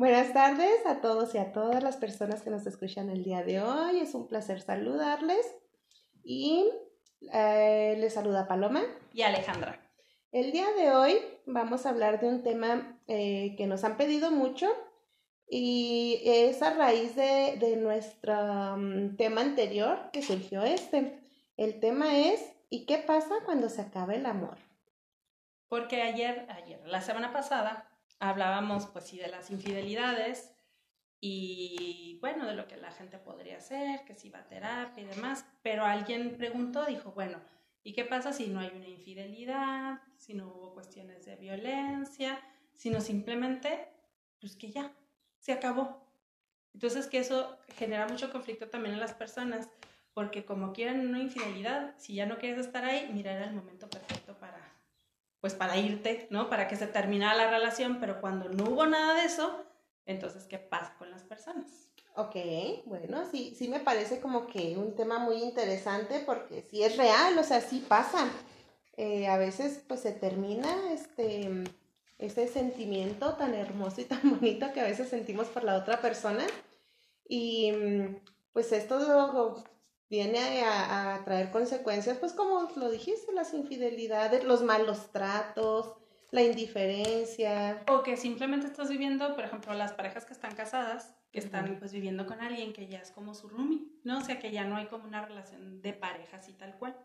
Buenas tardes a todos y a todas las personas que nos escuchan el día de hoy. Es un placer saludarles y eh, les saluda Paloma y Alejandra. El día de hoy vamos a hablar de un tema eh, que nos han pedido mucho y es a raíz de, de nuestro mm, tema anterior que surgió este. El tema es ¿y qué pasa cuando se acaba el amor? Porque ayer, ayer, la semana pasada, hablábamos pues sí de las infidelidades y bueno, de lo que la gente podría hacer, que si va a terapia y demás, pero alguien preguntó, dijo, bueno, ¿y qué pasa si no hay una infidelidad, si no hubo cuestiones de violencia, sino simplemente, pues que ya, se acabó? Entonces que eso genera mucho conflicto también en las personas, porque como quieren una infidelidad, si ya no quieres estar ahí, mira, el momento perfecto para pues para irte, ¿no? Para que se terminara la relación, pero cuando no hubo nada de eso, entonces, ¿qué pasa con las personas? Ok, bueno, sí, sí me parece como que un tema muy interesante porque sí es real, o sea, sí pasa. Eh, a veces pues se termina este, ese sentimiento tan hermoso y tan bonito que a veces sentimos por la otra persona. Y pues esto viene a, traer consecuencias, pues como lo dijiste, las infidelidades, los malos tratos, la indiferencia. O que simplemente estás viviendo, por ejemplo, las parejas que están casadas, que están pues viviendo con alguien que ya es como su roomie, ¿no? O sea, que ya no hay como una relación de pareja así tal cual.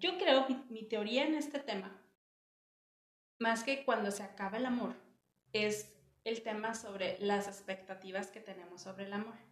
Yo creo, mi, mi teoría en este tema, más que cuando se acaba el amor, es el tema sobre las expectativas que tenemos sobre el amor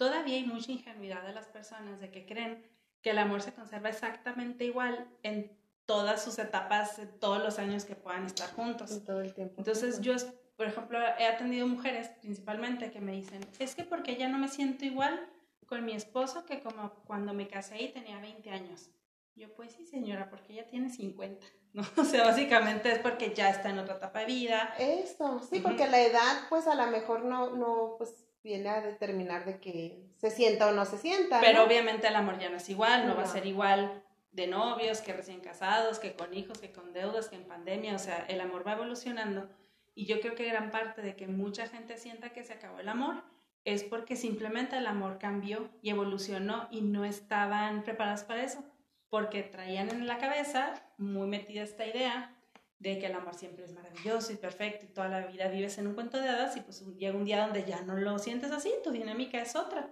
todavía hay mucha ingenuidad de las personas de que creen que el amor se conserva exactamente igual en todas sus etapas, todos los años que puedan estar juntos. todo el tiempo. Entonces yo, por ejemplo, he atendido mujeres principalmente que me dicen, es que porque ya no me siento igual con mi esposo que como cuando me casé y tenía 20 años. Yo, pues sí, señora, porque ella tiene 50, ¿no? O sea, básicamente es porque ya está en otra etapa de vida. Eso, sí, porque la edad, pues a lo mejor no, no, pues viene a determinar de que se sienta o no se sienta. Pero obviamente el amor ya no es igual, no, va a ser igual de novios, que recién casados, que con hijos, que con deudas, que en pandemia, o sea, el amor va evolucionando. Y yo creo que gran parte de que mucha gente sienta que se acabó el amor es porque simplemente el amor cambió y evolucionó y no estaban preparados para eso, porque traían en la cabeza muy metida esta idea de que el amor siempre es maravilloso y perfecto y toda la vida vives en un cuento de hadas y pues llega un día donde ya no lo sientes así, tu dinámica es otra.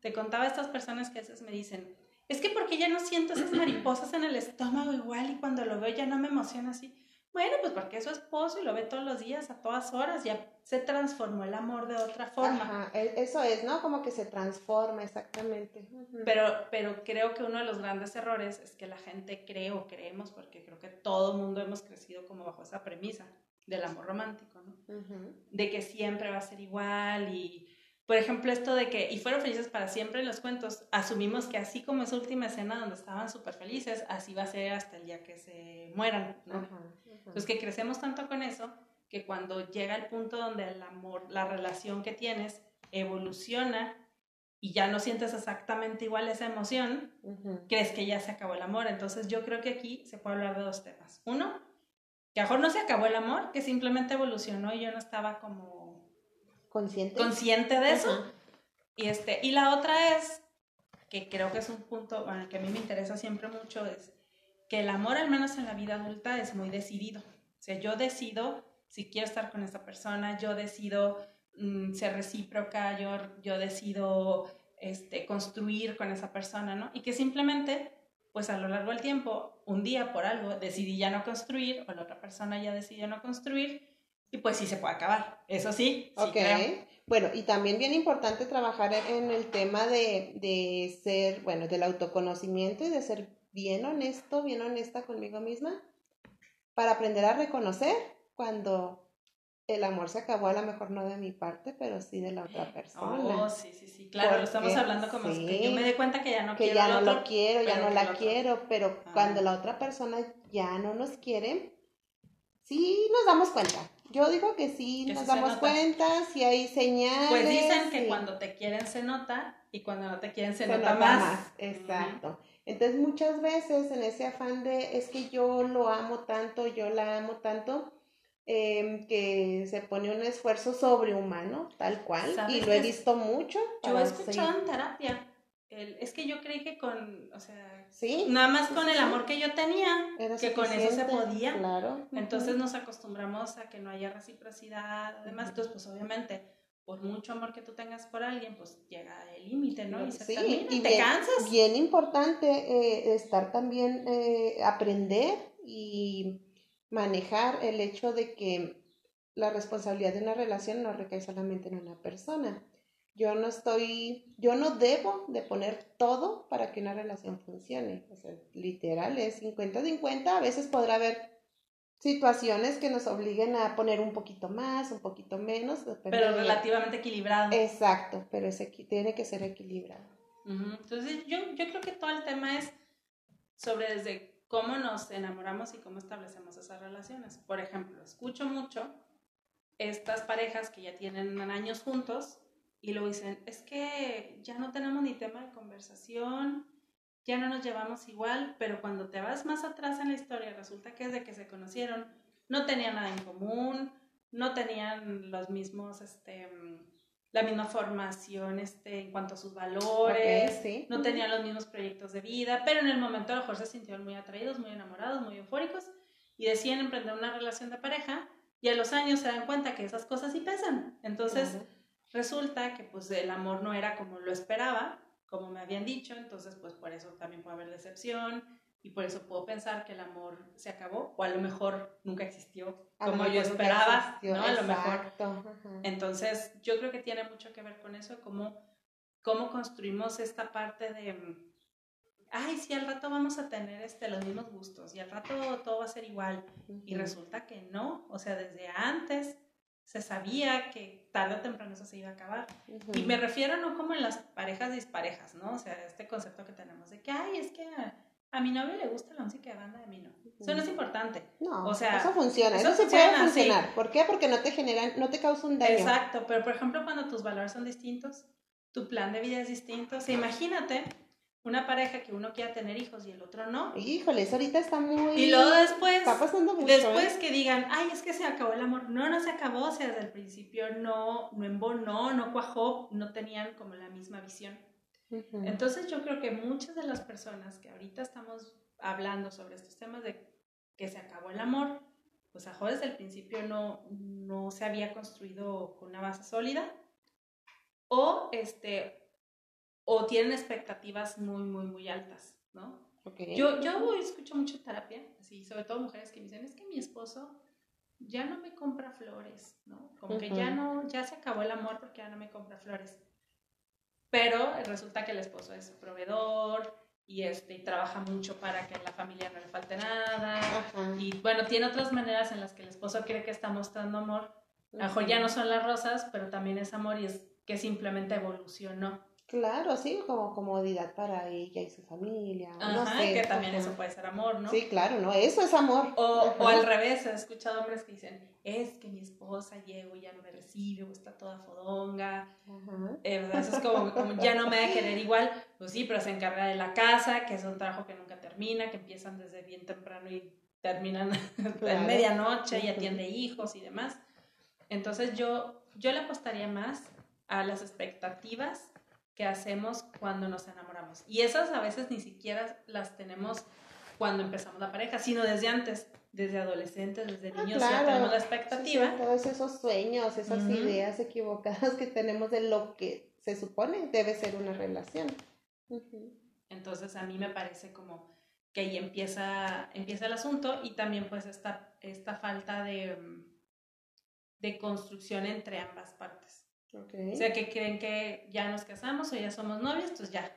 Te contaba estas personas que a veces me dicen, es que porque ya no siento esas mariposas en el estómago igual y cuando lo veo ya no me emociona así. Bueno, pues porque es su esposo y lo ve todos los días, a todas horas, ya se transformó el amor de otra forma. Ajá, e, eso es, ¿no? Como que se transforma, exactamente. Pero, pero creo que uno de los grandes errores es que la gente cree o creemos, porque creo que todo el mundo hemos crecido como bajo esa premisa del amor romántico, ¿no? De que siempre va a ser igual y, por ejemplo, esto de que, y fueron felices para siempre en los cuentos, asumimos que así como esa última escena donde estaban súper felices, así va a ser hasta el día que se mueran, ¿no? Entonces que crecemos tanto con eso que cuando llega el punto donde el amor, la relación que tienes evoluciona y ya no sientes exactamente igual esa emoción, crees que ya se acabó el amor. Entonces yo creo que aquí se puede hablar de dos temas. Uno, que a mejor no se acabó el amor, que simplemente evolucionó y yo no estaba como consciente, consciente de eso. Y, este, y la otra es, que creo que es un punto el que a mí me interesa siempre mucho, es que el amor, al menos en la vida adulta, es muy decidido. O sea, yo decido si quiero estar con esa persona, yo decido mm, ser recíproca, yo, yo decido este, construir con esa persona, ¿no? Y que simplemente, pues a lo largo del tiempo, un día por algo decidí ya no construir, o la otra persona ya decidió no construir, y pues sí se puede acabar. Eso sí. Ok. Bueno, y también bien importante trabajar en el tema de, de ser, bueno, del autoconocimiento y de ser bien honesto, bien honesta conmigo misma, para aprender a reconocer cuando el amor se acabó, a lo mejor no de mi parte, pero sí de la otra persona. Oh, sí, sí, sí, claro, lo estamos hablando como que yo me di cuenta que ya no que quiero. ya no lo quiero, ya no la quiero, pero cuando la otra persona ya no nos quiere, sí nos damos cuenta. Yo digo que sí nos damos cuenta, si hay señales. Pues dicen que cuando te quieren se nota y cuando no te quieren se, nota, más. Exacto. Entonces muchas veces en ese afán de es que yo lo amo tanto, yo la amo tanto, em, que se pone un esfuerzo sobrehumano, tal cual, y lo he visto mucho. Yo he escuchado en terapia. Es que yo creí que con, o sea, ¿Sí? nada más con el amor que yo tenía, que con eso se podía. Claro. Entonces nos acostumbramos a que no haya reciprocidad, además, entonces pues obviamente por mucho amor que tú tengas por alguien, pues llega el límite, ¿no? Y se sí, y te cansas. Bien importante eh, estar también, eh, aprender y manejar el hecho de que la responsabilidad de una relación no recae solamente en una persona. Yo no estoy, yo no debo de poner todo para que una relación funcione. O sea, literal es 50-50, a veces podrá haber situaciones que nos obliguen a poner un poquito más, un poquito menos. Pero relativamente equilibrado. Exacto, pero ese, tiene que ser equilibrado. Entonces yo, yo creo que todo el tema es sobre desde cómo nos enamoramos y cómo establecemos esas relaciones. Por ejemplo, escucho mucho estas parejas que ya tienen años juntos y luego dicen, es que ya no tenemos ni tema de conversación, ya no nos llevamos igual, pero cuando te vas más atrás en la historia, resulta que desde que se conocieron no tenían nada en común, no tenían los mismos, este, la misma formación este, en cuanto a sus valores, no tenían los mismos proyectos de vida, pero en el momento a lo mejor se sintieron muy atraídos, muy enamorados, muy eufóricos y deciden emprender una relación de pareja y a los años se dan cuenta que esas cosas sí pesan. Entonces resulta que pues el amor no era como lo esperaba como me habían dicho, entonces pues por eso también puede haber decepción y por eso puedo pensar que el amor se acabó o a lo mejor nunca existió como yo esperaba, ¿no? A lo mejor. Entonces yo creo que tiene mucho que ver con eso, cómo, cómo construimos esta parte de, ay, sí, al rato vamos a tener este, los mismos gustos y al rato todo va a ser igual y resulta que no, o sea, desde antes se sabía que tarde o temprano eso se iba a acabar. Y me refiero no como en las parejas disparejas, ¿no? O sea, este concepto que tenemos de que, ay, es que a, mi novio le gusta la música de banda de mí, no. Eso no es importante. No, o sea, eso funciona, eso, se puede funcionar. ¿Por qué? Porque no te generan, no te causa un daño. Exacto, pero por ejemplo cuando tus valores son distintos, tu plan de vida es distinto, o sea, imagínate una pareja que uno quiera tener hijos y el otro no. Híjole, eso ahorita está muy... Y luego después... Está pasando mucho, Después ¿eh? que digan, ay, es que se acabó el amor. No, no se acabó, o sea, desde el principio no, no embonó, no cuajó, no tenían como la misma visión. Entonces yo creo que muchas de las personas que ahorita estamos hablando sobre estos temas de que se acabó el amor, pues a desde el principio no, no se había construido con una base sólida o este o tienen expectativas muy, muy, muy altas, ¿no? Yo, yo escucho mucho terapia, así, sobre todo mujeres que me dicen, es que mi esposo ya no me compra flores, ¿no? Como que ya no, ya se acabó el amor porque ya no me compra flores. Pero resulta que el esposo es proveedor y, este, y trabaja mucho para que a la familia no le falte nada. Y bueno, tiene otras maneras en las que el esposo cree que está mostrando amor. A lo mejor ya no son las rosas, pero también es amor y es que simplemente evolucionó. Claro, sí, como comodidad para ella y su familia. no sé, que también eso puede ser amor, ¿no? Sí, claro, no, eso es amor. O, o, al revés, he escuchado hombres que dicen, es que mi esposa llego y ya no me recibe, está toda fodonga. Eh, eso es como, como, ya no me va a querer igual. Pues sí, pero se encarga de la casa, que es un trabajo que nunca termina, que empiezan desde bien temprano y terminan en medianoche y atiende hijos y demás. Entonces yo, yo le apostaría más a las expectativas que hacemos cuando nos enamoramos. Y esas a veces ni siquiera las tenemos cuando empezamos la pareja, sino desde antes, desde adolescentes, desde ah, niños, ya tenemos la expectativa. todos esos sueños, esas ideas equivocadas que tenemos de lo que se supone debe ser una relación. Entonces a mí me parece como que ahí empieza, empieza el asunto y también pues esta, esta falta de, de construcción entre ambas partes. O sea, que creen que ya nos casamos o ya somos novios, pues ya.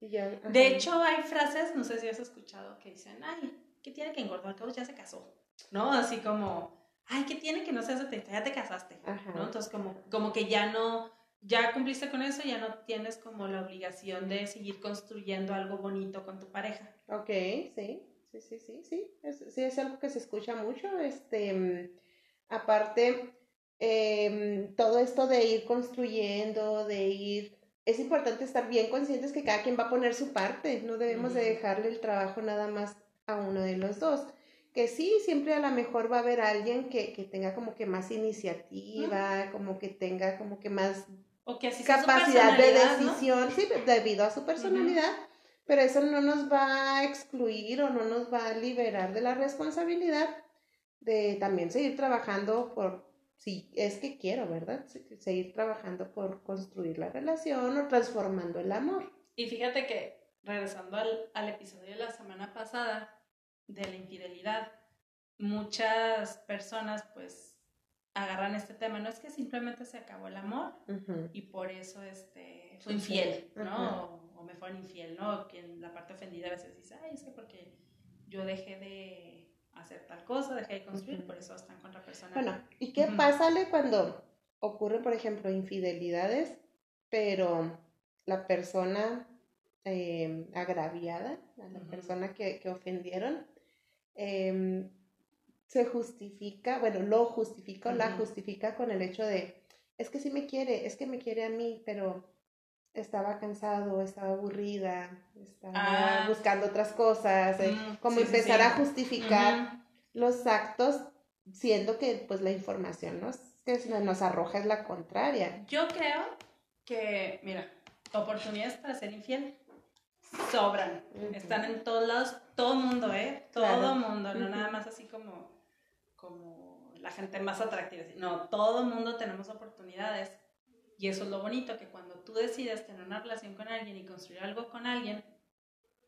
de hecho, hay frases, no sé si has escuchado, que dicen, ay, ¿qué tiene que engordar? Que ya se casó. ¿No? Así como, ay, ¿qué tiene que no seas de Ya te casaste. ¿No? Entonces, como, como que ya no, ya cumpliste con eso, ya no tienes como la obligación de seguir construyendo algo bonito con tu pareja. Ok, sí, sí, sí, sí, sí. Es, sí, es algo que se escucha mucho. Este, mm, aparte Em, todo esto de ir construyendo, de ir... Es importante estar bien conscientes que cada quien va a poner su parte, no debemos de dejarle el trabajo nada más a uno de los dos. que sí, siempre a lo mejor va a haber alguien que, que tenga como que más iniciativa, como que tenga como que más O que así capacidad de decisión, sí, debido a su personalidad, pero eso no nos va a excluir o no nos va a liberar de la responsabilidad de también seguir trabajando por, si es que quiero, ¿verdad? Se- Seguir trabajando por construir la relación o transformando el amor. Y fíjate que, regresando al, al episodio de la semana pasada de la infidelidad, muchas personas pues agarran este tema, no es que simplemente se acabó el amor y por eso este, fue infiel. ¿no? O, o me fueron infiel, ¿no? Quien la parte ofendida a veces dice, ay, es que porque yo dejé de hacer tal cosa, dejé de construir, por eso están con otra persona. Bueno, ¿y qué Ujú. pasa Ale, cuando ocurren, por ejemplo, infidelidades, pero la persona eh, agraviada, a la Ujú. persona que, que ofendieron, em, se justifica, bueno, lo justifica o la justifica con el hecho de, es que sí me quiere, es que me quiere a mí, pero estaba cansado, estaba aburrida, estaba Ah. buscando otras cosas, eh, Mm, como sí, empezar sí. a justificar los actos, siendo que pues la información nos, que nos arroja es la contraria. Yo creo que, mira, oportunidades para ser infiel sobran. Están en todos lados, todo mundo, ¿eh? Todo Claro. mundo, no nada más así como, como la gente más atractiva. No, todo mundo tenemos oportunidades. Y eso es lo bonito, que cuando tú decides tener una relación con alguien y construir algo con alguien,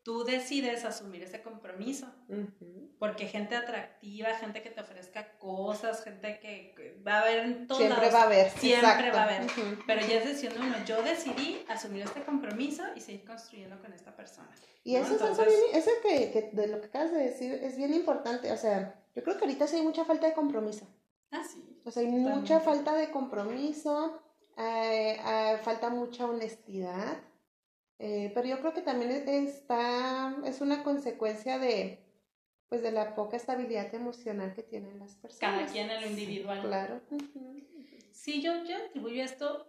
tú decides asumir ese compromiso. Ujú. Porque gente atractiva, gente que te ofrezca cosas, gente que, va a haber en todos Siempre lados. va a haber. Siempre exacto. va a haber. Ujú. Pero ya es decisión de uno. Yo decidí asumir este compromiso y seguir construyendo con esta persona. Y eso, es Entonces- bien- eso que, que de lo que acabas de decir es bien importante. O sea, yo creo que ahorita sí hay mucha falta de compromiso. Ah, sí. O sea, hay mucha Totalmente. falta de compromiso, eh, eh, falta mucha honestidad. eh, pero yo creo que también es- está, es una consecuencia de, pues, de la poca estabilidad emocional que tienen las personas. Cada quien en lo individual. Claro. Sí, yo, yo atribuyo esto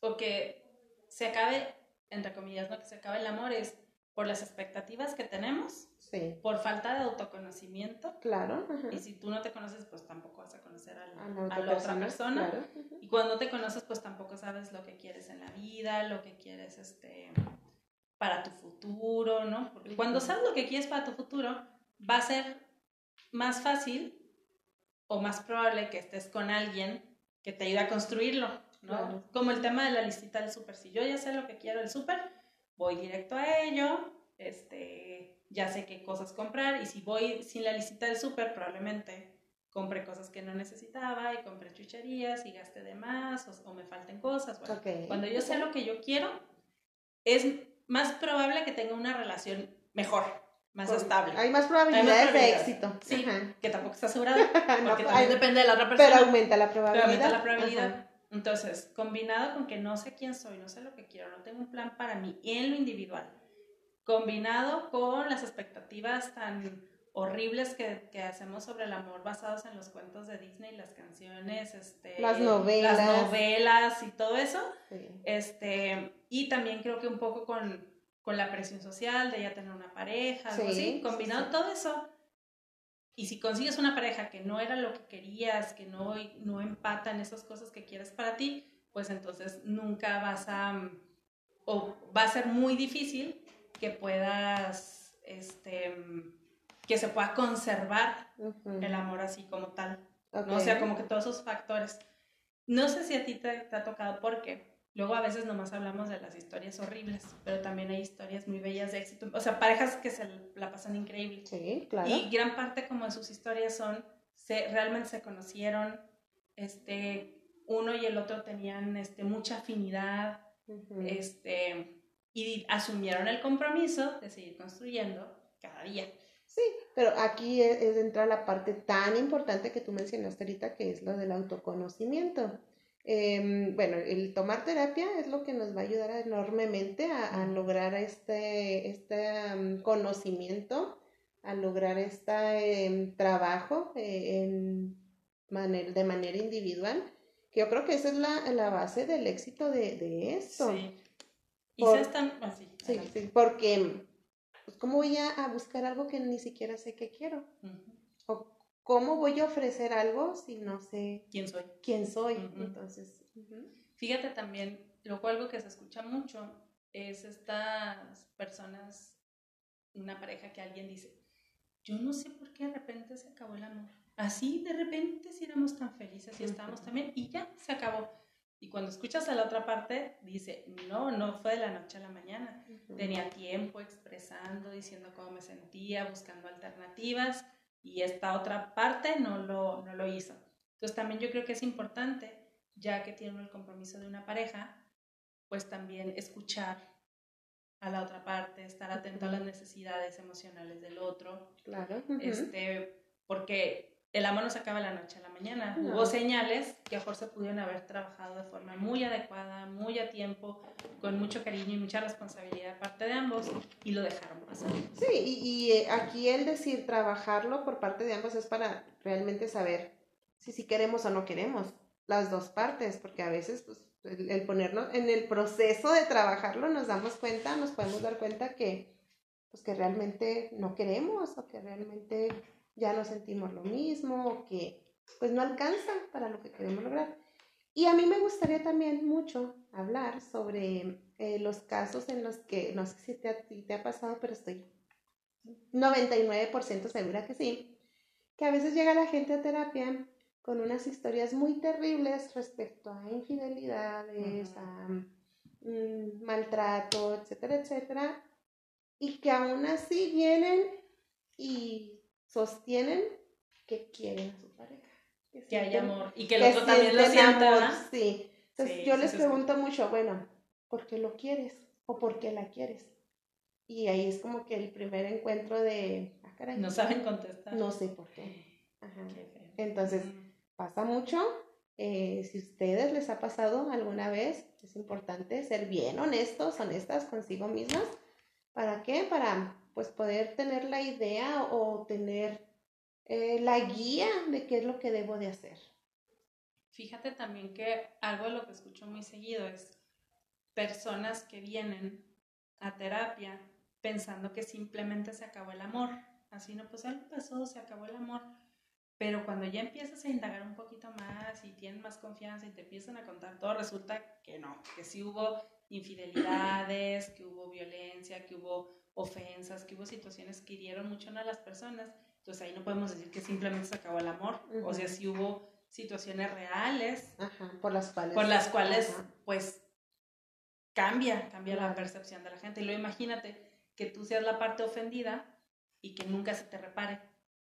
o que se acabe, entre comillas, ¿no? Que se acabe el amor es por las expectativas que tenemos, Sí, por falta de autoconocimiento. claro. ajá. Y si tú no te conoces, pues tampoco vas a conocer al- A a la otra persona, claro. Y cuando te conoces, pues tampoco sabes lo que quieres en la vida, lo que quieres este, para tu futuro, ¿no? Porque cuando sabes lo que quieres para tu futuro, va a ser más fácil o más probable que estés con alguien que te ayude a construirlo, ¿no? Claro. Como el tema de la listita del súper. Si yo ya sé lo que quiero del súper, voy directo a ello, este, ya sé qué cosas comprar y si voy sin la listita del súper, probablemente compre cosas que no necesitaba y compré chucherías y gaste de más o, o me falten cosas. Bueno, Ok. Cuando yo sé lo que yo quiero, es más probable que tenga una relación mejor, más Con- estable. Hay más probabilidades de éxito. Sí, Ajá. que tampoco está asegurada, No, porque hay- también depende de la otra persona. pero aumenta la Pero probabilidad. aumenta la probabilidad. Ajá. Entonces, combinado con que no sé quién soy, no sé lo que quiero, no tengo un plan para mí en lo individual, combinado con las expectativas tan horribles que, que hacemos sobre el amor basados en los cuentos de Disney, las canciones, este, Las novelas. las novelas y todo eso, Sí. este, y también creo que un poco con, con la presión social de ya tener una pareja, algo así, combinado sí. todo eso, y si consigues una pareja que no era lo que querías, que no, no empata en esas cosas que quieres para ti, pues entonces nunca vas a, mm, o va a ser muy difícil que puedas, este, mm, que se pueda conservar el amor así como tal. ¿no? O sea, como que todos esos factores. No sé si a ti te, te ha tocado porque luego a veces nomás hablamos de las historias horribles, pero también hay historias muy bellas de éxito. O sea, parejas que se la pasan increíble. Sí, claro. Y gran parte como de sus historias son, se, realmente se conocieron, este, uno y el otro tenían este, mucha afinidad, Ujú. este, y asumieron el compromiso de seguir construyendo cada día. Sí, pero aquí es, es entra la parte tan importante que tú mencionaste ahorita, que es lo del autoconocimiento. Em, bueno, el tomar terapia es lo que nos va a ayudar enormemente a, a lograr este, este conocimiento, a lograr este trabajo eh, en manera, de manera individual, que yo creo que esa es la, la base del éxito de, de esto. Sí. Y Por- se están así. Sí, adelante. sí, porque, pues, ¿cómo voy a, a buscar algo que ni siquiera sé que quiero? O cómo voy a ofrecer algo si no sé quién soy. Quién soy. Entonces, fíjate también, luego algo que se escucha mucho es estas personas, una pareja que alguien dice, yo no sé por qué de repente se acabó el amor. Así de repente si éramos tan felices y estábamos también y ya se acabó. Y cuando escuchas a la otra parte, dice, no, no fue de la noche a la mañana. Tenía tiempo expresando, diciendo cómo me sentía, buscando alternativas y esta otra parte no lo, no lo hizo. Entonces también yo creo que es importante, ya que tiene el compromiso de una pareja, pues también escuchar a la otra parte, estar atento a las necesidades emocionales del otro. Claro. Este, porque el amor no se acaba la noche a la mañana. Hubo señales que a mejor se pudieron haber trabajado de forma muy adecuada, muy a tiempo, con mucho cariño y mucha responsabilidad de parte de ambos y lo dejaron pasar. Sí, y, eh, aquí el decir trabajarlo por parte de ambos es para realmente saber si sí queremos o no queremos, las dos partes, porque a veces pues, el, el, ponernos en el proceso de trabajarlo nos damos cuenta, nos podemos dar cuenta que, pues, que realmente no queremos o que realmente ya no sentimos lo mismo o que pues no alcanza para lo que queremos lograr. Y a mí me gustaría también mucho hablar sobre eh, los casos en los que, no sé si te, te ha pasado, pero estoy 99% segura que sí, que a veces llega la gente a terapia con unas historias muy terribles respecto a infidelidades, a mm, maltrato, etcétera, etcétera, y que aún así vienen y sostienen que quieren a su pareja. Que, hay amor y que el otro también lo sienta. Sí. Entonces yo les pregunto mucho, bueno, ¿por qué lo quieres? ¿O por qué la quieres? Y ahí es como que el primer encuentro de, ah, caray, no saben contestar. No sé por qué. Ajá. Entonces, pasa mucho. Eh, si a ustedes les ha pasado alguna vez, es importante ser bien honestos, honestas consigo mismas. ¿Para qué? Para pues poder tener la idea o tener eh, la guía de qué es lo que debo de hacer. Fíjate también que algo de lo que escucho muy seguido es personas que vienen a terapia pensando que simplemente se acabó el amor. Así no, pues algo pasó, se acabó el amor. Pero cuando ya empiezas a indagar un poquito más y tienen más confianza y te empiezan a contar todo, resulta que no, que sí hubo infidelidades, que hubo violencia, que hubo ofensas, que hubo situaciones que hirieron mucho a las personas. Entonces ahí no podemos decir que simplemente se acabó el amor. O sea, sí hubo situaciones reales por las cuales, por las cuales pues cambia, cambia la percepción de la gente. Y luego imagínate que tú seas la parte ofendida y que nunca se te repare,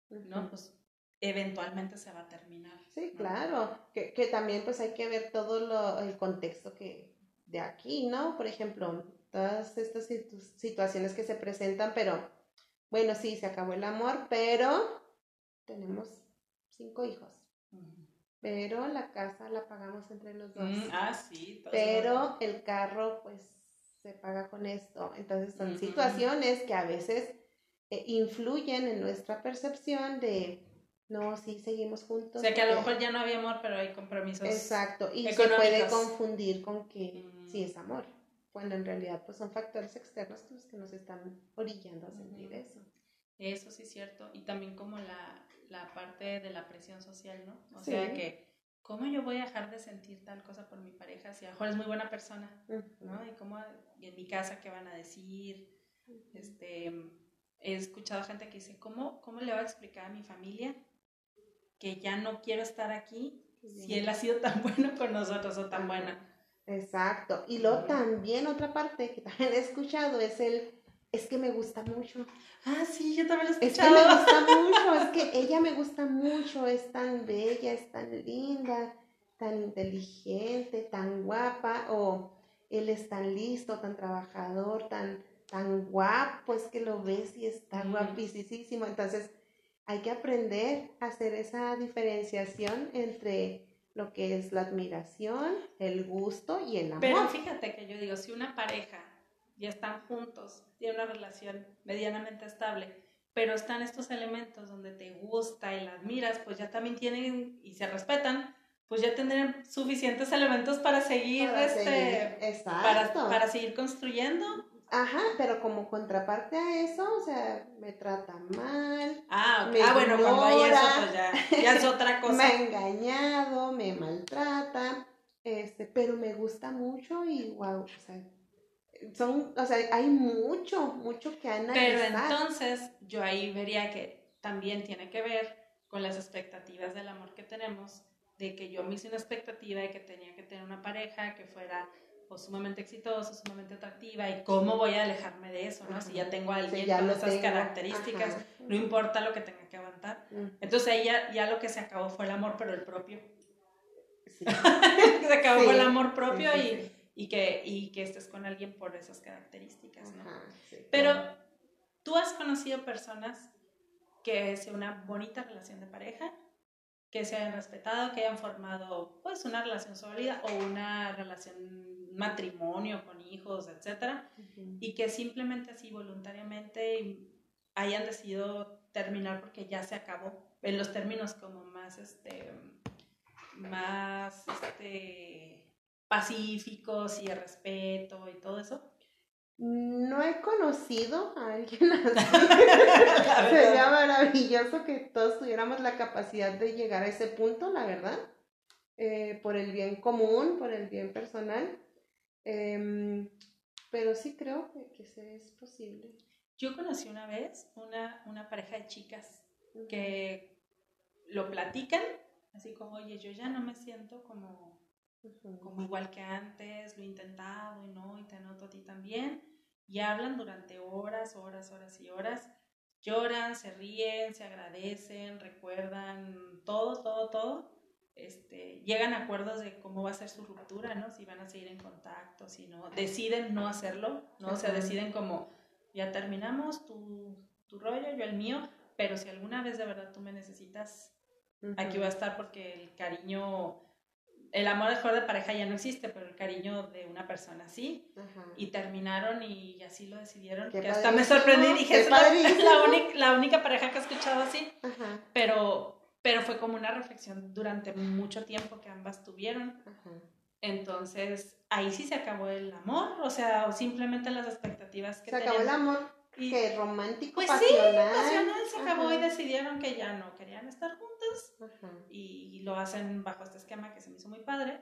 ¿no? Pues eventualmente se va a terminar. Sí, claro, que, que, también pues hay que ver todo lo, el contexto que de aquí, ¿no? Por ejemplo, todas estas situaciones que se presentan, pero bueno, sí, se acabó el amor, pero tenemos cinco hijos. Pero la casa la pagamos entre los dos. Mm, ah, sí. Pero el carro, pues, se paga con esto. Entonces son situaciones que a veces eh, influyen en nuestra percepción de, no, sí, seguimos juntos. O sea, que a lo mejor ya no había amor, pero hay compromisos. Exacto, y se puede confundir con que sí es amor cuando en realidad pues son factores externos los que nos están orillando a sentir eso. Eso sí es cierto. Y también como la, la parte de la presión social, ¿no? O sea que, ¿cómo yo voy a dejar de sentir tal cosa por mi pareja si a lo mejor es muy buena persona, ¿no? Y cómo, en mi casa, ¿qué van a decir? Este, he escuchado gente que dice, ¿cómo, ¿cómo le voy a explicar a mi familia que ya no quiero estar aquí si él ha sido tan bueno con nosotros o tan buena? Exacto. Y luego también otra parte que también he escuchado es el, es que me gusta mucho. Ah, sí, yo también lo he escuchado. Es que me gusta mucho, es que ella me gusta mucho, es tan bella, es tan linda, tan inteligente, tan guapa, o él es tan listo, tan trabajador, tan, tan guapo, es que lo ves y está guapísimo. Entonces, hay que aprender a hacer esa diferenciación entre lo que es la admiración, el gusto y el amor. Pero fíjate que yo digo, si una pareja ya están juntos, tiene una relación medianamente estable, pero están estos elementos donde te gusta y la admiras, pues ya también tienen y se respetan, pues ya tendrán suficientes elementos para seguir, este, Para, para seguir construyendo Ajá, pero como contraparte a eso, o sea, me trata mal. Ah, me ah bueno, cuando hay eso, ignora, pues ya, ya es otra cosa. Me ha engañado, me maltrata, este, pero me gusta mucho y wow, o sea, son, o sea, hay mucho, mucho que analizar. Pero entonces yo ahí vería que también tiene que ver con las expectativas del amor que tenemos, de que yo me hice una expectativa de que tenía que tener una pareja que fuera o sumamente exitosa, sumamente atractiva, y cómo voy a alejarme de eso, ¿no? Si ya tengo a alguien con esas tengo. características, Ajá. no importa lo que tenga que aguantar. Ujú. Entonces ahí ya, ya lo que se acabó fue el amor, pero el propio. Sí. se acabó Sí, fue el amor propio y, y, que, y que estés con alguien por esas características, ¿no? Ajá, Pero claro. tú has conocido personas que sea una bonita relación de pareja, que se hayan respetado, que hayan formado pues una relación sólida o una relación matrimonio con hijos, etcétera, y que simplemente así voluntariamente hayan decidido terminar porque ya se acabó en los términos como más este más este pacíficos y de respeto y todo eso. No he conocido a alguien así. Sería maravilloso que todos tuviéramos la capacidad de llegar a ese punto, la verdad, eh, por el bien común, por el bien personal. Em, pero sí creo que, que sí es posible. Yo conocí una vez una, una pareja de chicas que lo platican, así como, oye, yo ya no me siento como, como igual que antes, lo he intentado y no, y te noto a ti también, y hablan durante horas, horas, horas y horas, lloran, se ríen, se agradecen, recuerdan todo, todo, todo, este, llegan a acuerdos de cómo va a ser su ruptura, ¿no? Si van a seguir en contacto, si no, deciden no hacerlo, ¿no? O sea, deciden como, ya terminamos tu, tu rollo, yo el mío, pero si alguna vez de verdad tú me necesitas, aquí voy a estar porque el cariño, el amor mejor de pareja ya no existe, pero el cariño de una persona sí. Y terminaron y así lo decidieron. Qué que hasta me sorprendí y dije, es la, padrísimo". la única, la única pareja que he escuchado así. Pero, pero fue como una reflexión durante mucho tiempo que ambas tuvieron. ajá. Entonces, ahí sí se acabó el amor, o sea, o simplemente las expectativas que Se acabó el tenían. amor Y- que romántico, Pues sí, pasional. pasional se acabó Ajá, y decidieron que ya no querían estar juntas ajá. y lo hacen bajo este esquema que se me hizo muy padre.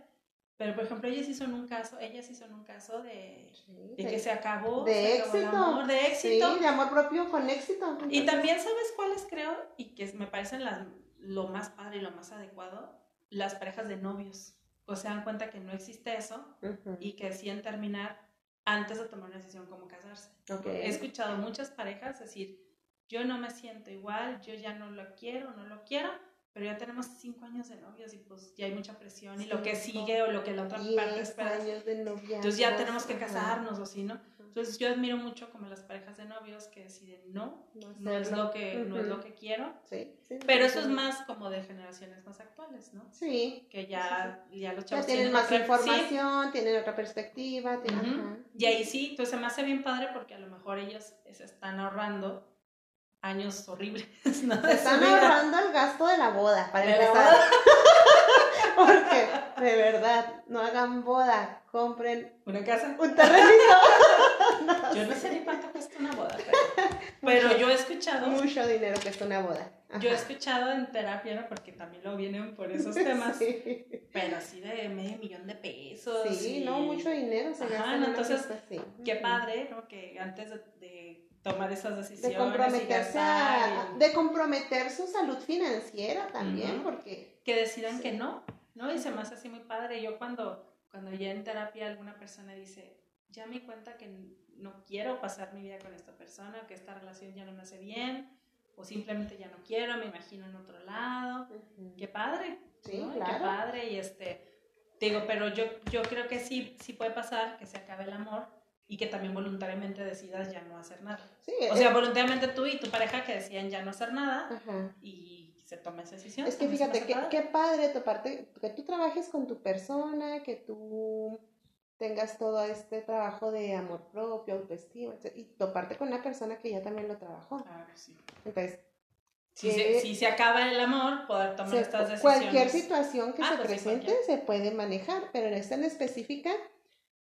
Pero, por ejemplo, ellas sí son un caso, ellas sí son un caso de, Sí, de que se acabó, de se acabó éxito. amor, de éxito. Sí, de amor propio con éxito. Y Entonces, también, ¿sabes cuáles creo? Y que me parecen las, lo más padre y lo más adecuado, las parejas de novios. O se dan cuenta que no existe eso y que deciden terminar antes de tomar una decisión como casarse. ok. He escuchado muchas parejas decir, yo no me siento igual, yo ya no lo quiero, no lo quiero, pero ya tenemos cinco años de novios y pues ya hay mucha presión y lo que sigue o lo que la otra parte espera. años de noviazgo. Entonces ya tenemos que casarnos o así, ¿no? Entonces yo admiro mucho como las parejas de novios que deciden no, No no es lo que, no es lo que quiero, Sí, sí, pero sí, eso es sí. más como de generaciones más actuales, ¿no? Sí. Que ya, ya los Ya chavos tienen más otra- sí, información, tienen otra perspectiva. tienen-. Y ahí sí, entonces se me hace bien padre porque a lo mejor ellos se están ahorrando años horribles, ¿no? Se están ahorrando el gasto de la boda, para De la empezar. Porque, de verdad, no hagan boda, compren ¿Una casa? un terrenito. Yo no sé ni cuánto cuesta una boda, pero, pero yo he escuchado, Mucho dinero es una boda. Ajá. yo he escuchado en terapia, ¿no? Porque también lo vienen por esos temas, Sí, pero así de medio millón de pesos. Sí, y- no, mucho dinero se gasta no, entonces, así. Qué padre, ¿no? Que antes de, de tomar esas decisiones De comprometerse a, de comprometer su salud financiera también, Ujú. porque que decidan Sí. que no, ¿no? Y se me hace así muy padre. Yo cuando, cuando ya en terapia alguna persona dice, ya me di cuenta que no quiero pasar mi vida con esta persona, que esta relación ya no me hace bien, o simplemente ya no quiero, me imagino en otro lado. Qué padre, Sí, ¿no? Qué claro. padre, y este, digo, pero yo, yo creo que sí, sí puede pasar que se acabe el amor y que también voluntariamente decidas ya no hacer nada. Sí, O sea, voluntariamente tú y tu pareja que decían ya no hacer nada ajá. y se toma esa decisión. Es que fíjate, qué, qué padre tu parte, que tú trabajes con tu persona, que tú tengas todo este trabajo de amor propio, autoestima, y toparte con una persona que ya también lo trabajó. Claro, sí. Entonces, Si que se, si se acaba el amor, poder tomar se- estas decisiones. cualquier situación que Ah, se pues sí, presente cualquier. se puede manejar, pero en esta en específica,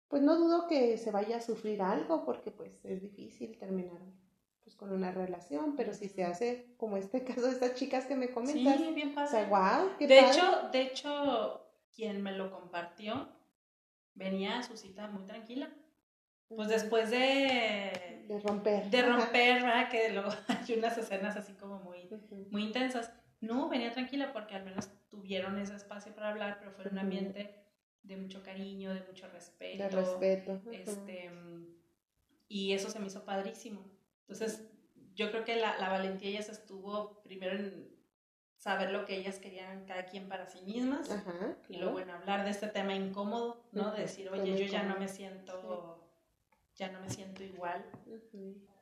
pues no dudo que se vaya a sufrir algo porque pues es difícil terminar pues con una relación, pero si se hace como este caso de estas chicas que me comentas, sí, bien padre. o sea, wow, qué de padre. hecho, de hecho, quien me lo compartió venía a su cita muy tranquila. Pues después de, de romper. de romper, ¿verdad? Que luego hay unas escenas así como muy, Ujú. muy intensas. No, venía tranquila porque al menos tuvieron ese espacio para hablar, pero fue en un ambiente de mucho cariño, de mucho respeto. De respeto. Ujú. Este, mm, y eso se me hizo padrísimo. Entonces, yo creo que la, la valentía ya se estuvo primero en saber lo que ellas querían cada quien para sí mismas Ajá. y luego en hablar de este tema incómodo, ¿no? De decir, oye, yo ya no me siento, ya no me siento igual.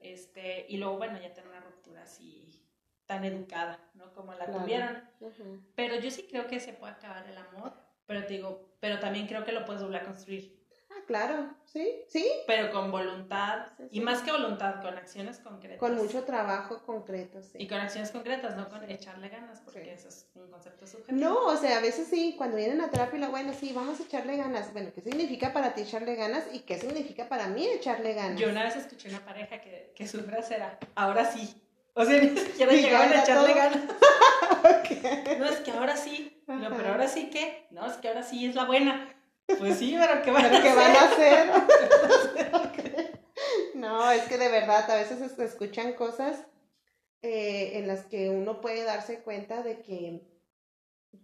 Este, y luego, bueno, ya tener una ruptura así tan educada, ¿no? Como la Claro. tuvieron. Pero yo sí creo que se puede acabar el amor, pero te digo, pero también creo que lo puedes volver a construir, Ah, claro, sí, sí, pero con voluntad, Sí, y más que voluntad, con acciones concretas. con mucho trabajo concreto, sí. Y con acciones concretas, no con Sí. echarle ganas, porque eso es un concepto subjetivo. No, o sea, a veces sí, cuando vienen a terapia, la, bueno, sí, vamos a echarle ganas. Bueno, ¿qué significa para ti echarle ganas y qué significa para mí echarle ganas? Yo una vez escuché una pareja que, que su frase era, ahora sí. O sea, ni siquiera llegaban a echarle todo. ganas. No, es que ahora sí. No, pero ahora sí que. No, es que ahora sí es la buena. Pues sí, pero ¿qué van ¿Pero a qué van a hacer? no, es que de verdad a veces se escuchan cosas eh, en las que uno puede darse cuenta de que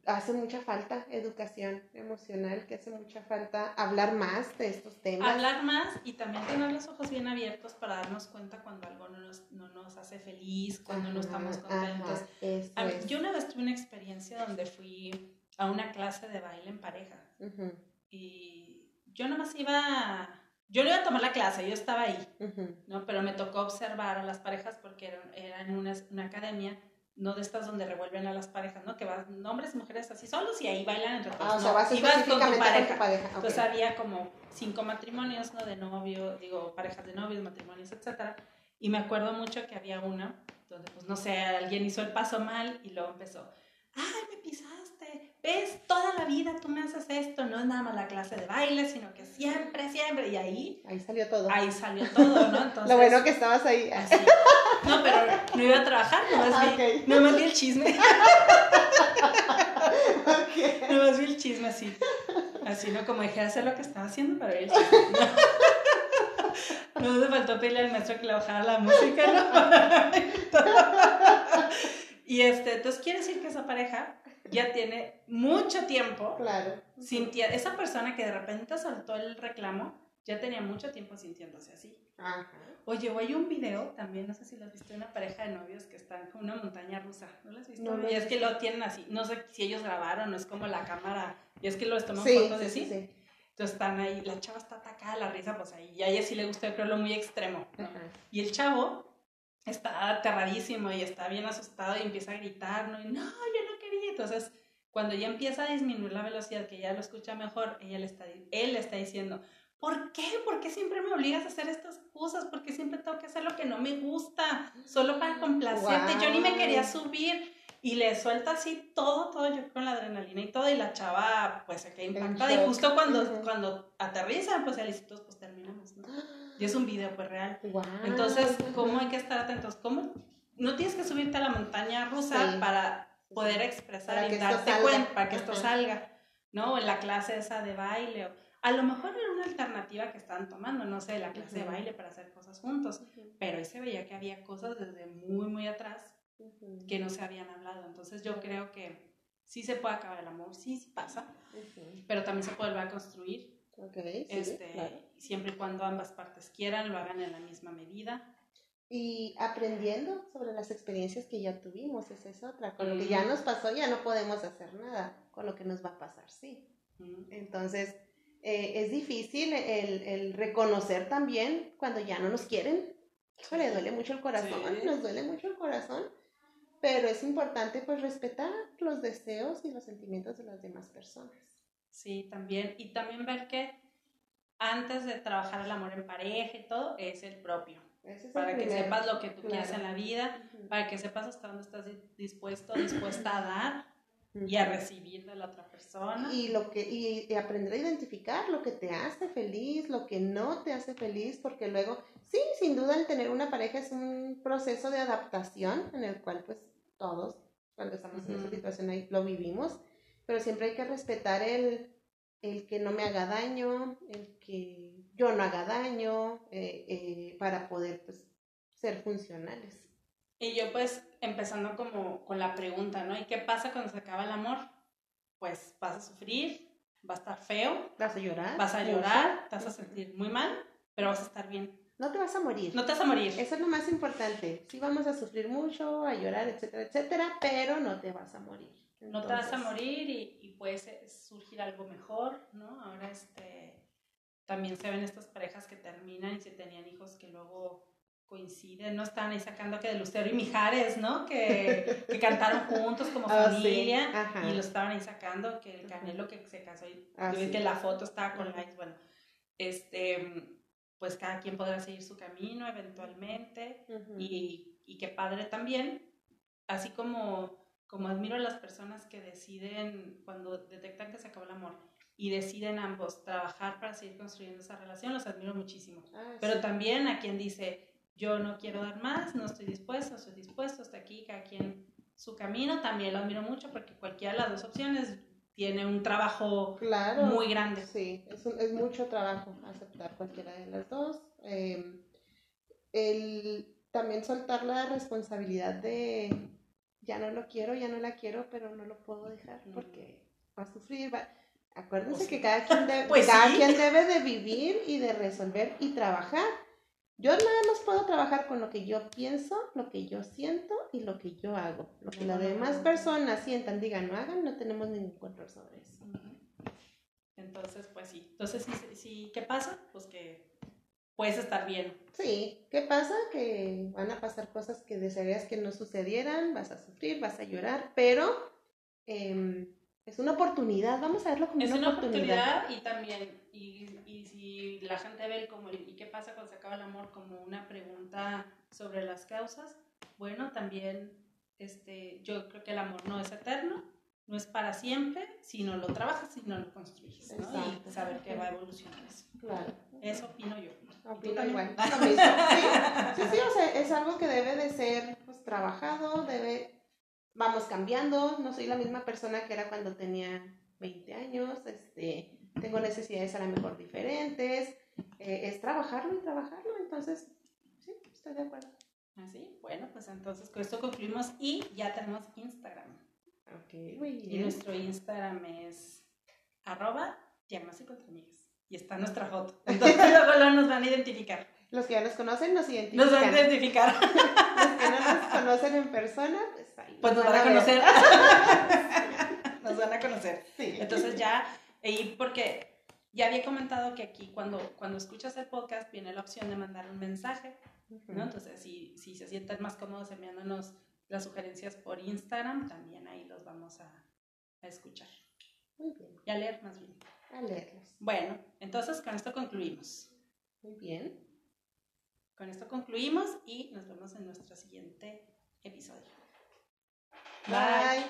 hace mucha falta educación emocional, que hace mucha falta hablar más de estos temas. Hablar más y también tener los ojos bien abiertos para darnos cuenta cuando algo no nos, no nos hace feliz, cuando no estamos contentos. ajá, eso A mí- es. yo una vez tuve una experiencia donde fui a una clase de baile en pareja Ujú, y yo nomás iba, yo no iba a tomar la clase, yo estaba ahí, ujú. ¿no? Pero me tocó observar a las parejas porque eran, eran una, una academia, no de estas donde revuelven a las parejas, ¿no? Que van hombres y mujeres así solos y ahí bailan entre todos. Ah, o sea, vas con tu específicamente con pareja. tu pareja. ok. Entonces había como cinco matrimonios, ¿no? De novio, digo, parejas de novios, matrimonios, etcétera. Y me acuerdo mucho que había una donde, pues, no sé, alguien hizo el paso mal y luego empezó, ay, pisaste, ves, toda la vida tú me haces esto, no es nada más la clase de baile, sino que siempre, siempre, y ahí, Ahí salió todo. ahí salió todo, ¿no? Entonces, Lo bueno que estabas ahí. así. No, pero no iba a trabajar, nomás vi, Ah, Ok. nomás vi el chisme. Ok. Nomás vi el chisme así. Así, ¿no? Como dejé de hacer lo que estaba haciendo, pero vi el chisme. No, no faltó pedirle al maestro que le bajara la música, ¿no? y este, entonces quiere decir que esa pareja ya tiene mucho tiempo Claro. sintiendo, esa persona que de repente soltó el reclamo, ya tenía mucho tiempo sintiéndose así. Ajá. Oye, o hay un video también, no sé si lo has visto, una pareja de novios que están con una montaña rusa. ¿No lo has visto? No y es que lo tienen así, no sé si ellos grabaron, no es como la cámara, y es que los toman Sí, fotos de sí, así. sí. Entonces están ahí, la chava está atacada de la risa, pues ahí, y a ella sí le gusta, creo, lo muy extremo. ¿no? Y el chavo está aterradísimo y está bien asustado y empieza a gritar, ¿no? Y no, yo. Entonces, cuando ya empieza a disminuir la velocidad, que ya lo escucha mejor, ella le está, él le está diciendo, ¿por qué? ¿Por qué siempre me obligas a hacer estas cosas? ¿Por qué siempre tengo que hacer lo que no me gusta? Solo para complacerte. Yo ni me quería subir. Y le suelta así todo, todo, yo con la adrenalina y todo, y la chava pues se queda impactada. Y justo cuando, Ujú. cuando aterrizan, pues ya listos, pues terminamos, ¿no? Y es un video pues real. Guau. Entonces, ¿cómo hay que estar atentos? ¿Cómo? No tienes que subirte a la montaña rusa Sí. para poder expresar Para y darte cuenta, para que esto Ajá. salga, ¿no? O en la clase esa de baile. O, a lo mejor era una alternativa que estaban tomando, no sé, la clase de baile para hacer cosas juntos. Pero ahí se veía que había cosas desde muy, muy atrás que no se habían hablado. Entonces, yo creo que sí se puede acabar el amor, sí, sí pasa, pero también se puede volver a construir Ok, sí, este, claro. siempre y cuando ambas partes quieran, lo hagan en la misma medida. Y aprendiendo sobre las experiencias que ya tuvimos, esa es otra. Con lo que ya nos pasó ya no podemos hacer nada. Con lo que nos va a pasar, sí. Entonces, eh, es difícil el, el reconocer también cuando ya no nos quieren. Híjole, duele mucho el corazón, Sí. nos duele mucho el corazón. Pero es importante pues respetar los deseos y los sentimientos de las demás personas. Sí, también. Y también ver que antes de trabajar el amor en pareja y todo, es el propio. Ese es el Para que sepas lo que tú quieres Claro. en la vida, para que sepas hasta dónde estás di- dispuesto, dispuesta a dar, y a recibir de la otra persona. Y, lo que, y, aprender a identificar lo que te hace feliz, lo que no te hace feliz, porque luego, sí, sin duda el tener una pareja es un proceso de adaptación en el cual pues todos, cuando estamos en esa situación ahí, lo vivimos, pero siempre hay que respetar el, el que no me haga daño, el que yo no haga daño, eh, eh, para poder pues, ser funcionales. Y yo pues empezando como con la pregunta, ¿no? ¿Y qué pasa cuando se acaba el amor? Pues vas a sufrir, va a estar feo. Vas a llorar. Vas a llorar, te vas a sentir muy mal, pero vas a estar bien. No te vas a morir. No te vas a morir. Eso es lo más importante. Sí vamos a sufrir mucho, a llorar, etcétera, etcétera, pero no te vas a morir. No te vas a morir y, y puede surgir algo mejor, ¿no? Ahora este, también se ven estas parejas que terminan y se tenían hijos que luego coinciden, ¿no? Estaban ahí sacando que de Lucero y Mijares, ¿no? Que, que cantaron juntos como ah, familia y lo estaban ahí sacando, que el Canelo que se casó y ah, que la foto estaba con likes, bueno, este, pues cada quien podrá seguir su camino eventualmente y, y qué padre también, así como, como admiro a las personas que deciden, cuando detectan que se acabó el amor, y deciden ambos trabajar para seguir construyendo esa relación, los admiro muchísimo. Ah, Pero también a quien dice, yo no quiero dar más, no estoy dispuesto, estoy dispuesto, hasta aquí, cada quien su camino, también lo admiro mucho porque cualquiera de las dos opciones tiene un trabajo muy grande. Sí, es, es, mucho trabajo aceptar cualquiera de las dos. Em, el también soltar la responsabilidad de ya no lo quiero, ya no la quiero, pero no lo puedo dejar porque va a sufrir. Va... Acuérdense pues que cada quien, pues cada quien debe de vivir y de resolver y trabajar. Yo nada más puedo trabajar con lo que yo pienso, lo que yo siento y lo que yo hago. Lo que las demás personas sientan, digan, no hagan, no tenemos ningún control sobre eso. Entonces, pues sí. Entonces, sí, ¿qué pasa? Pues que puedes estar bien. Sí, ¿qué pasa? Que van a pasar cosas que desearías que no sucedieran, vas a sufrir, vas a llorar, pero eh, es una oportunidad, vamos a verlo como una, oportunidad. y también, y, y, si la gente ve el como, ¿y qué pasa cuando se acaba el amor? Como una pregunta sobre las causas, bueno, también este, yo creo que el amor no es eterno, no es para siempre, si no lo trabajas, y no lo construyes, ¿no? Y saber que va a evolucionar eso. Claro. Eso opino yo. Opino igual. Sí, sí, sí, o sea, es algo que debe de ser pues, trabajado, debe vamos cambiando, no soy la misma persona que era cuando tenía 20 años, este, tengo necesidades a lo mejor diferentes, eh, es trabajarlo y trabajarlo, entonces, sí, estoy de acuerdo. Así, ah, bueno, pues entonces con esto concluimos y ya tenemos Instagram. Ok, muy bien. Y nuestro Instagram es arroba llamas y contra Y está nuestra foto. Entonces luego nos van a identificar. Los que ya nos conocen nos identifican. Nos van a identificar. Los que no nos conocen en persona, pues pues nos van a conocer. nos van a conocer. Sí. Entonces ya, y porque ya había comentado que aquí cuando, cuando escuchas el podcast viene la opción de mandar un mensaje, ¿no? Entonces, si, si se sienten más cómodos enviándonos las sugerencias por Instagram, también ahí los vamos a, a escuchar. Muy bien. Y a leer más bien. A leerlos. Bueno, entonces con esto concluimos. Muy bien. Con esto concluimos y nos vemos en nuestro siguiente episodio. Bye. Bye.